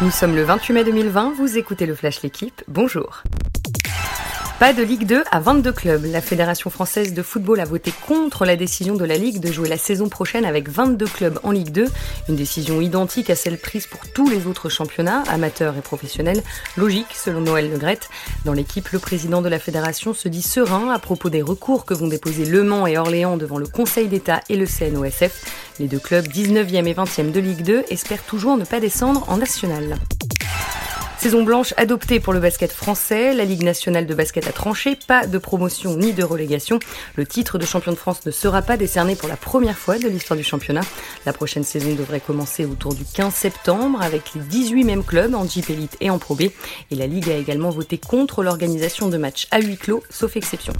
Nous sommes le 28 mai 2020, vous écoutez le Flash L'équipe, bonjour. Pas de Ligue 2 à 22 clubs. La Fédération française de football a voté contre la décision de la Ligue de jouer la saison prochaine avec 22 clubs en Ligue 2. Une décision identique à celle prise pour tous les autres championnats, amateurs et professionnels. Logique, selon Noël Legrette. Dans l'équipe, le président de la Fédération se dit serein à propos des recours que vont déposer Le Mans et Orléans devant le Conseil d'État et le CNOSF. Les deux clubs 19e et 20e de Ligue 2 espèrent toujours ne pas descendre en national. Saison blanche adoptée pour le basket français. La Ligue nationale de basket a tranché. Pas de promotion ni de relégation. Le titre de champion de France ne sera pas décerné pour la première fois de l'histoire du championnat. La prochaine saison devrait commencer autour du 15 septembre avec les 18 mêmes clubs en Jeep Elite et en Pro B. Et la Ligue a également voté contre l'organisation de matchs à huis clos, sauf exception.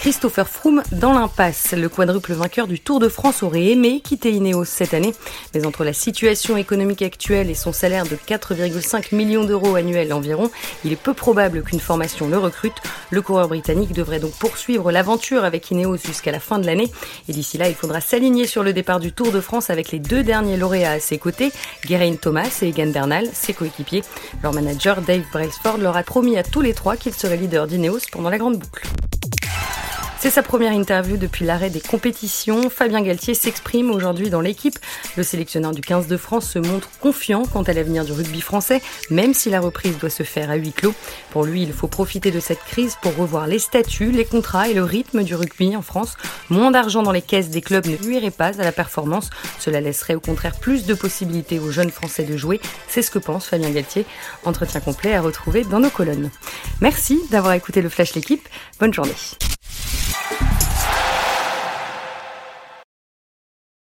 Christopher Froome dans l'impasse. Le quadruple vainqueur du Tour de France aurait aimé quitter Ineos cette année, mais entre la situation économique actuelle et son salaire de 4,5 millions d'euros annuels environ, il est peu probable qu'une formation le recrute. Le coureur britannique devrait donc poursuivre l'aventure avec Ineos jusqu'à la fin de l'année. Et d'ici là, il faudra s'aligner sur le départ du Tour de France avec les deux derniers lauréats à ses côtés, Geraint Thomas et Egan Bernal, ses coéquipiers. Leur manager Dave Brailsford leur a promis à tous les trois qu'ils seraient leaders d'Ineos pendant la grande boucle. C'est sa première interview depuis l'arrêt des compétitions. Fabien Galtier s'exprime aujourd'hui dans l'équipe. Le sélectionneur du 15 de France se montre confiant quant à l'avenir du rugby français, même si la reprise doit se faire à huis clos. Pour lui, il faut profiter de cette crise pour revoir les statuts, les contrats et le rythme du rugby en France. Moins d'argent dans les caisses des clubs ne nuirait pas à la performance. Cela laisserait au contraire plus de possibilités aux jeunes Français de jouer. C'est ce que pense Fabien Galtier. Entretien complet à retrouver dans nos colonnes. Merci d'avoir écouté le Flash L'équipe. Bonne journée.